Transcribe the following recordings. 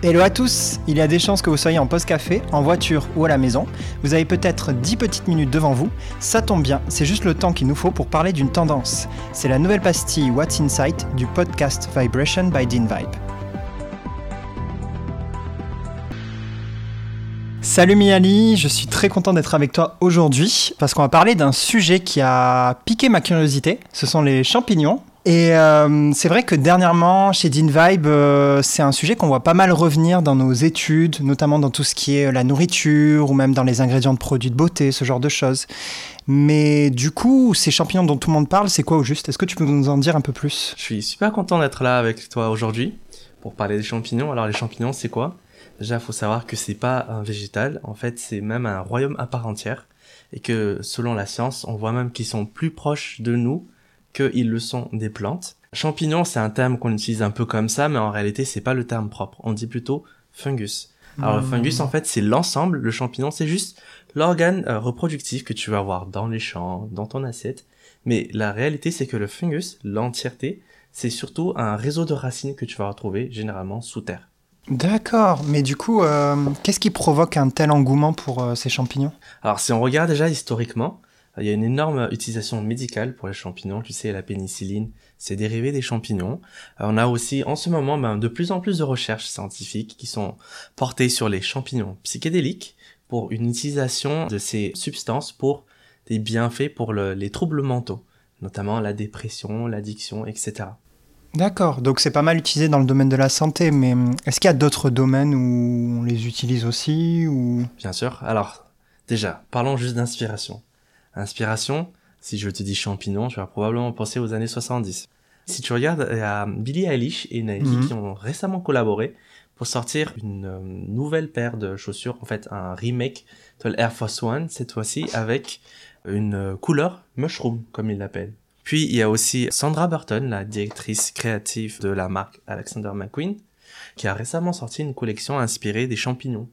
Hello à tous Il y a des chances que vous soyez en post café, en voiture ou à la maison. Vous avez peut-être 10 petites minutes devant vous. Ça tombe bien, c'est juste le temps qu'il nous faut pour parler d'une tendance. C'est la nouvelle pastille What's Insight du podcast Vibration by Dean Vibe. Salut Miali, je suis très content d'être avec toi aujourd'hui parce qu'on va parler d'un sujet qui a piqué ma curiosité. Ce sont les champignons. Et euh, c'est vrai que dernièrement, chez Dean Vibe, euh, c'est un sujet qu'on voit pas mal revenir dans nos études, notamment dans tout ce qui est la nourriture ou même dans les ingrédients de produits de beauté, ce genre de choses. Mais du coup, ces champignons dont tout le monde parle, c'est quoi au juste? Est-ce que tu peux nous en dire un peu plus? Je suis super content d'être là avec toi aujourd'hui pour parler des champignons. Alors les champignons, c'est quoi? Déjà, faut savoir que c'est pas un végétal. En fait, c'est même un royaume à part entière. Et que selon la science, on voit même qu'ils sont plus proches de nous qu'ils le sont des plantes. Champignon, c'est un terme qu'on utilise un peu comme ça, mais en réalité, c'est pas le terme propre. On dit plutôt fungus. Alors, le fungus, en fait, c'est l'ensemble. Le champignon, c'est juste l'organe euh, reproductif que tu vas avoir dans les champs, dans ton assiette. Mais la réalité, c'est que le fungus, l'entièreté, c'est surtout un réseau de racines que tu vas retrouver généralement sous terre. D'accord, mais du coup, euh, qu'est-ce qui provoque un tel engouement pour euh, ces champignons? Alors, si on regarde déjà historiquement, il y a une énorme utilisation médicale pour les champignons. Tu sais, la pénicilline, c'est dérivé des champignons. Euh, on a aussi en ce moment ben, de plus en plus de recherches scientifiques qui sont portées sur les champignons psychédéliques pour une utilisation de ces substances pour des bienfaits pour les troubles mentaux, notamment la dépression, l'addiction, etc. D'accord, donc c'est pas mal utilisé dans le domaine de la santé, mais hum, est-ce qu'il y a d'autres domaines où on les utilise aussi ou... Bien sûr. Alors, déjà, parlons juste d'inspiration. Inspiration, si je te dis champignon, tu vas probablement penser aux années 70. Si tu regardes, il y a Billie Eilish et Nike Mhm. qui ont récemment collaboré pour sortir une euh, nouvelle paire de chaussures, en fait un remake de l'Air Force One, cette fois-ci avec une euh, couleur mushroom, comme ils l'appellent. Puis il y a aussi Sandra Burton, la directrice créative de la marque Alexander McQueen, qui a récemment sorti une collection inspirée des champignons.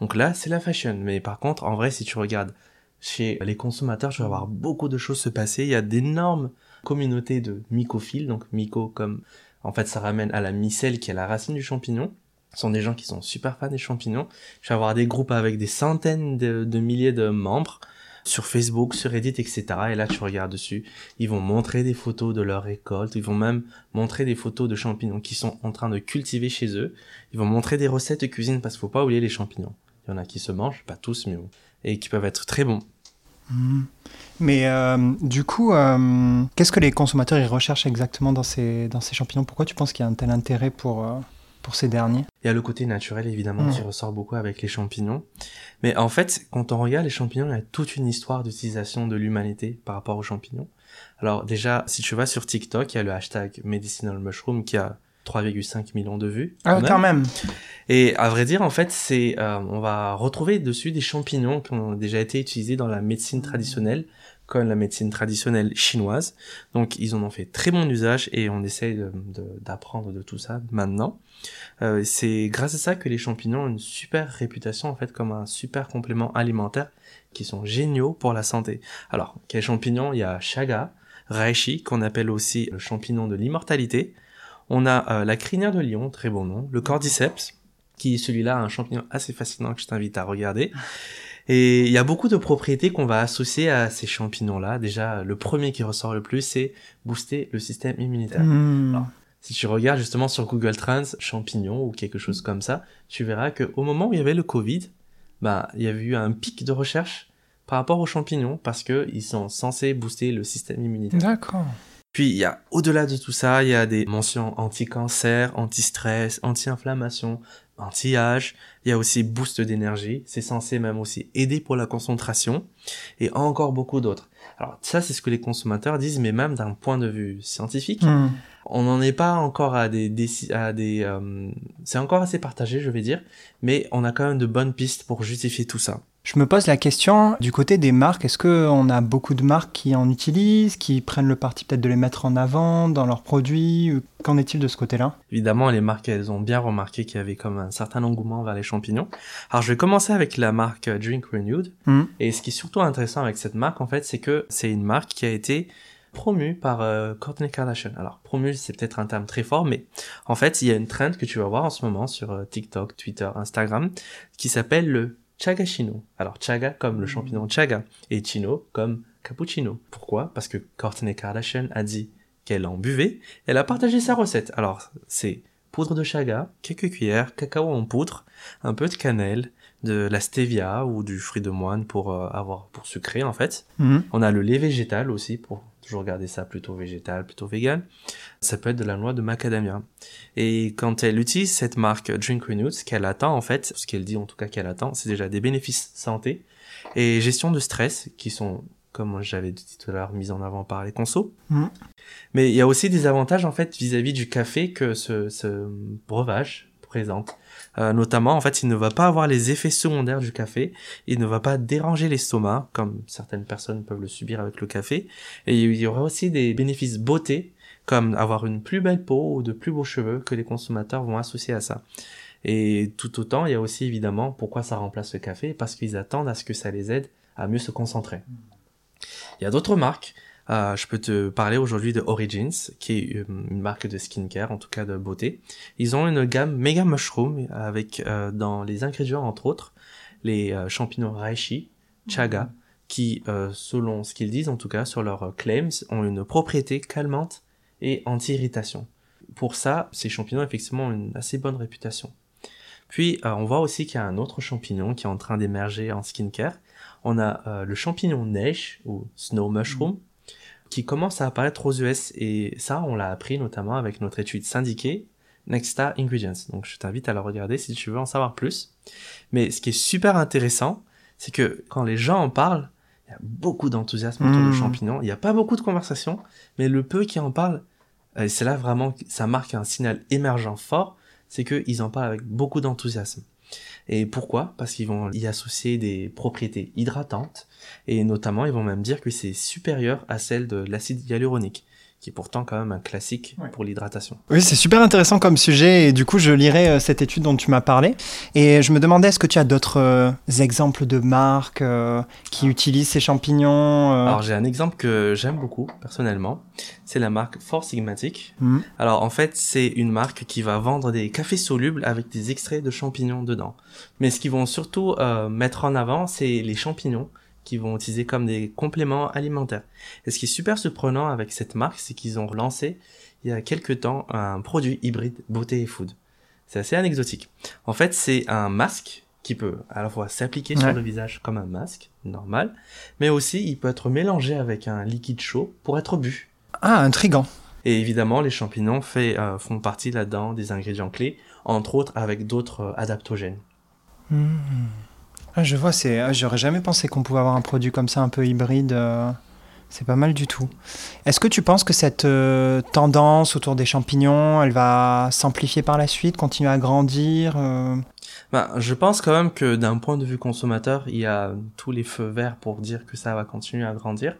Donc là, c'est la fashion. Mais par contre, en vrai, si tu regardes chez les consommateurs, tu vas voir beaucoup de choses se passer. Il y a d'énormes communautés de mycophiles, donc myco comme en fait ça ramène à la mycèle qui est la racine du champignon. Ce sont des gens qui sont super fans des champignons. Je vais avoir des groupes avec des centaines de, de milliers de membres sur Facebook, sur Reddit, etc. Et là, tu regardes dessus, ils vont montrer des photos de leur récolte, ils vont même montrer des photos de champignons qu'ils sont en train de cultiver chez eux. Ils vont montrer des recettes de cuisine parce qu'il faut pas oublier les champignons. Il y en a qui se mangent, pas tous, mais bon, et qui peuvent être très bons. Hmm. Mais euh, du coup, euh, qu'est-ce que les consommateurs ils recherchent exactement dans ces, dans ces champignons? Pourquoi tu penses qu'il y a un tel intérêt pour, euh, pour ces derniers? Il y a le côté naturel évidemment Mm. qui ressort beaucoup avec les champignons. Mais en fait, quand on regarde les champignons, il y a toute une histoire d'utilisation de l'humanité par rapport aux champignons. Alors déjà, si tu vas sur TikTok, il y a le hashtag medicinal mushroom qui a 3,5 millions de vues. Ah, quand quand même. Et à vrai dire, en fait, c'est, euh, on va retrouver dessus des champignons qui ont déjà été utilisés dans la médecine traditionnelle, comme la médecine traditionnelle chinoise. Donc, ils en ont fait très bon usage et on essaye de- de- d'apprendre de, tout ça maintenant. Euh, c'est grâce à ça que les champignons ont une super réputation, en fait, comme un super complément alimentaire qui sont géniaux pour la santé. Alors, quels champignons Il y a chaga, reishi, qu'on appelle aussi le champignon de l'immortalité. On a euh, la crinière de lion, très bon nom, le cordyceps, qui est celui-là un champignon assez fascinant que je t'invite à regarder. Et il y a beaucoup de propriétés qu'on va associer à ces champignons-là. Déjà, le premier qui ressort le plus, c'est booster le système immunitaire. Hmm. Alors, Si tu regardes justement sur Google Trends champignons ou quelque chose comme ça, tu verras que au moment où il y avait le Covid, bah, il y avait eu un pic de recherche par rapport aux champignons parce que ils sont censés booster le système immunitaire. D'accord. Puis il y a au-delà de tout ça, il y a des mentions anti-cancer, anti-stress, anti-inflammation, anti-âge. Il y a aussi boost d'énergie. C'est censé même aussi aider pour la concentration et encore beaucoup d'autres. Alors ça, c'est ce que les consommateurs disent, mais même d'un point de vue scientifique, Hmm. on n'en est pas encore à des, déci- à des, euh, c'est encore assez partagé, je vais dire, mais on a quand même de bonnes pistes pour justifier tout ça. Je me pose la question, du côté des marques, est-ce qu'on a beaucoup de marques qui en utilisent, qui prennent le parti peut-être de les mettre en avant dans leurs produits Qu'en est-il de ce côté-là? Évidemment, les marques, elles ont bien remarqué qu'il y avait comme un certain engouement vers les champignons. Alors, je vais commencer avec la marque Drink Renewed. Hmm. Et ce qui est surtout intéressant avec cette marque, en fait, c'est que c'est une marque qui a été promu par euh, Kourtney Kardashian. Alors, promu, c'est peut-être un terme très fort, mais en fait, il y a une trend que tu vas voir en ce moment sur euh, TikTok, Twitter, Instagram, qui s'appelle le chaga chino. Alors, chaga comme le champignon chaga, et chino comme cappuccino. Pourquoi? Parce que Kourtney Kardashian a dit qu'elle en buvait, elle a partagé sa recette. Alors, c'est poudre de chaga, quelques cuillères, cacao en poudre, un peu de cannelle, de la stevia ou du fruit de moine pour euh, avoir pour sucrer en fait. Mhm. On a le lait végétal aussi pour toujours garder ça plutôt végétal, plutôt vegan. Ça peut être de la noix de macadamia. Et quand elle utilise cette marque Drink Renew, ce qu'elle attend en fait, ce qu'elle dit en tout cas qu'elle attend, c'est déjà des bénéfices santé et gestion de stress qui sont comme j'avais dit tout à l'heure, mis en avant par les consos. Mhm. Mais il y a aussi des avantages en fait vis-à-vis du café que ce, ce breuvage présente. Euh, notamment, en fait, il ne va pas avoir les effets secondaires du café, il ne va pas déranger l'estomac, comme certaines personnes peuvent le subir avec le café, et il y aura aussi des bénéfices beauté, comme avoir une plus belle peau ou de plus beaux cheveux que les consommateurs vont associer à ça. Et tout autant, il y a aussi évidemment pourquoi ça remplace le café, parce qu'ils attendent à ce que ça les aide à mieux se concentrer. Il y a d'autres marques. Euh, je peux te parler aujourd'hui de Origins, qui est euh, une marque de skincare, en tout cas de beauté. Ils ont une gamme Mega Mushroom avec euh, dans les ingrédients entre autres les euh, champignons reishi, chaga, qui euh, selon ce qu'ils disent en tout cas sur leurs claims ont une propriété calmante et anti-irritation. Pour ça, ces champignons effectivement ont une assez bonne réputation. Puis euh, on voit aussi qu'il y a un autre champignon qui est en train d'émerger en skincare. On a euh, le champignon neige ou snow mushroom qui commence à apparaître aux US et ça on l'a appris notamment avec notre étude syndiquée Nexta Ingredients. Donc je t'invite à la regarder si tu veux en savoir plus. Mais ce qui est super intéressant, c'est que quand les gens en parlent, il y a beaucoup d'enthousiasme autour Mmh. de champignons. Il n'y a pas beaucoup de conversations, mais le peu qui en parlent, euh, et c'est là vraiment que ça marque un signal émergent fort, c'est qu'ils en parlent avec beaucoup d'enthousiasme. Et pourquoi? Parce qu'ils vont y associer des propriétés hydratantes, et notamment ils vont même dire que c'est supérieur à celle de l'acide hyaluronique, qui est pourtant quand même un classique Ouais. pour l'hydratation. Oui, c'est super intéressant comme sujet et du coup, je lirai euh, cette étude dont tu m'as parlé. Et je me demandais, est-ce que tu as d'autres euh, exemples de marques euh, qui utilisent ces champignons euh, Alors j'ai un exemple que j'aime beaucoup personnellement, c'est la marque Four Sigmatic. hmm. Alors en fait c'est une marque qui va vendre des cafés solubles avec des extraits de champignons dedans. Mais ce qu'ils vont surtout euh, mettre en avant c'est les champignons qu'ils vont utiliser comme des compléments alimentaires. Et ce qui est super surprenant avec cette marque c'est qu'ils ont lancé il y a quelques temps un produit hybride beauté et food. C'est assez anecdotique. En fait c'est un masque qui peut à la fois s'appliquer Ouais. sur le visage comme un masque normal, mais aussi il peut être mélangé avec un liquide chaud pour être bu. Ah, intrigant. Et évidemment, les champignons fait, euh, font partie là-dedans des ingrédients clés, entre autres avec d'autres euh, adaptogènes. Hmm. Ah, je vois, ah, J'aurais jamais pensé qu'on pouvait avoir un produit comme ça, un peu hybride. euh, C'est pas mal du tout. Est-ce que tu penses que cette euh, tendance autour des champignons, elle va s'amplifier par la suite, continuer à grandir euh, Ben, je pense quand même que d'un point de vue consommateur, il y a tous les feux verts pour dire que ça va continuer à grandir.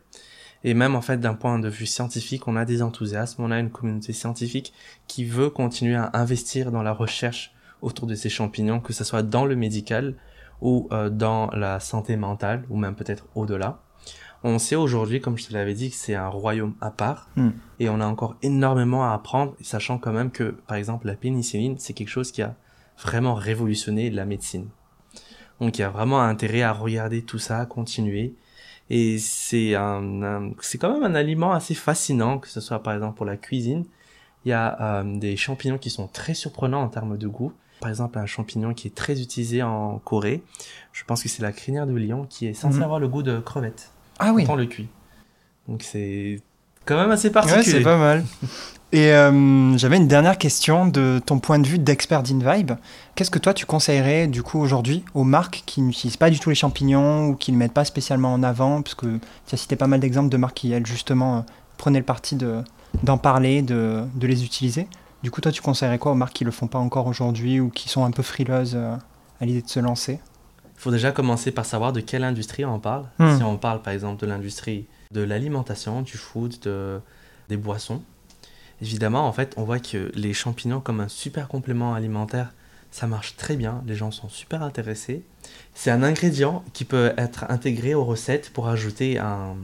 Et même en fait d'un point de vue scientifique, on a des enthousiasmes, on a une communauté scientifique qui veut continuer à investir dans la recherche autour de ces champignons, que ce soit dans le médical ou euh, dans la santé mentale, ou même peut-être au-delà. On sait aujourd'hui, comme je te l'avais dit, que c'est un royaume à part, Hmm. et on a encore énormément à apprendre, sachant quand même que, par exemple, la pénicilline, c'est quelque chose qui a vraiment révolutionné la médecine. Donc il y a vraiment intérêt à regarder tout ça, à continuer. Et c'est un, un- c'est quand même un aliment assez fascinant, que ce soit par exemple pour la cuisine. Il y a euh, des champignons qui sont très surprenants en termes de goût. Par exemple, un champignon qui est très utilisé en Corée. Je pense que c'est la crinière de lion qui est censée Mhm. avoir le goût de crevette Ah oui. quand on le cuit. Donc c'est quand même assez Ouais, particulier. c'est pas mal. Et euh, j'avais une dernière question de ton point de vue d'expert d'InVibe. Qu'est-ce que toi tu conseillerais du coup aujourd'hui aux marques qui n'utilisent pas du tout les champignons ou qui ne mettent pas spécialement en avant? Parce que tu as cité pas mal d'exemples de marques qui, elles, justement, euh, prenaient le parti de, d'en parler, de, de les utiliser. Du coup, toi tu conseillerais quoi aux marques qui le font pas encore aujourd'hui ou qui sont un peu frileuses euh, à l'idée de se lancer? Il faut déjà commencer par savoir de quelle industrie on parle. Hmm. Si on parle par exemple de l'industrie de l'alimentation, du food, de, des boissons, évidemment, en fait, on voit que les champignons comme un super complément alimentaire, ça marche très bien, les gens sont super intéressés. C'est un ingrédient qui peut être intégré aux recettes pour ajouter un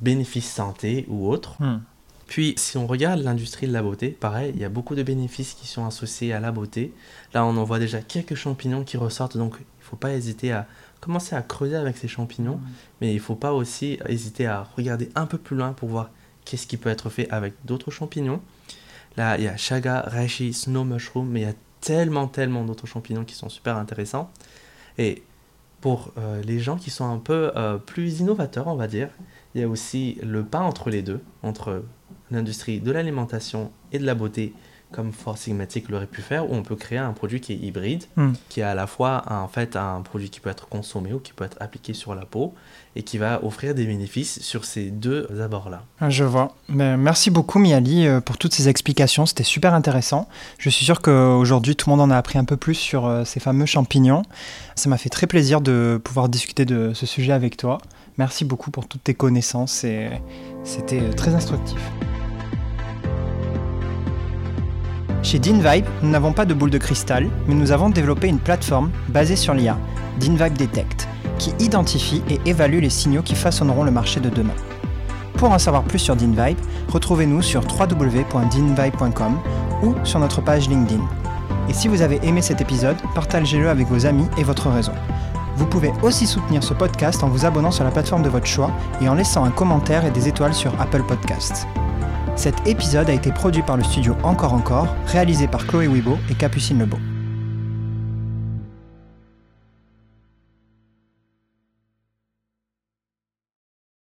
bénéfices santé ou autres. Hmm. Puis, si on regarde l'industrie de la beauté, pareil, il y a beaucoup de bénéfices qui sont associés à la beauté. Là, on en voit déjà quelques champignons qui ressortent, donc il ne faut pas hésiter à commencer à creuser avec ces champignons, mais il ne faut pas aussi hésiter à regarder un peu plus loin pour voir qu'est-ce qui peut être fait avec d'autres champignons. Là, il y a Chaga, Reishi, Snow Mushroom, mais il y a tellement, tellement d'autres champignons qui sont super intéressants. Et pour euh, les gens qui sont un peu euh, plus innovateurs, on va dire, il y a aussi le pas entre les deux, entre l'industrie de l'alimentation et de la beauté, comme Four Sigmatic l'aurait pu faire, où on peut créer un produit qui est hybride, Hmm. qui est à la fois en fait un produit qui peut être consommé ou qui peut être appliqué sur la peau et qui va offrir des bénéfices sur ces deux abords-là. Ah, Je vois. Mais merci beaucoup Miali euh, pour toutes ces explications, c'était super intéressant. Je suis sûr qu'aujourd'hui tout le monde en a appris un peu plus sur euh, ces fameux champignons. Ça m'a fait très plaisir de pouvoir discuter de ce sujet avec toi. Merci beaucoup pour toutes tes connaissances et c'était euh, très instructif. Chez DinVibe, nous n'avons pas de boule de cristal, mais nous avons développé une plateforme basée sur l'IA, DinVibe Detect, qui identifie et évalue les signaux qui façonneront le marché de demain. Pour en savoir plus sur DinVibe, retrouvez-nous sur www.dinvibe.com ou sur notre page LinkedIn. Et si vous avez aimé cet épisode, partagez-le avec vos amis et votre réseau. Vous pouvez aussi soutenir ce podcast en vous abonnant sur la plateforme de votre choix et en laissant un commentaire et des étoiles sur Apple Podcasts. Cet épisode a été produit par le studio Encore Encore, réalisé par Chloé Wibo et Capucine Lebeau.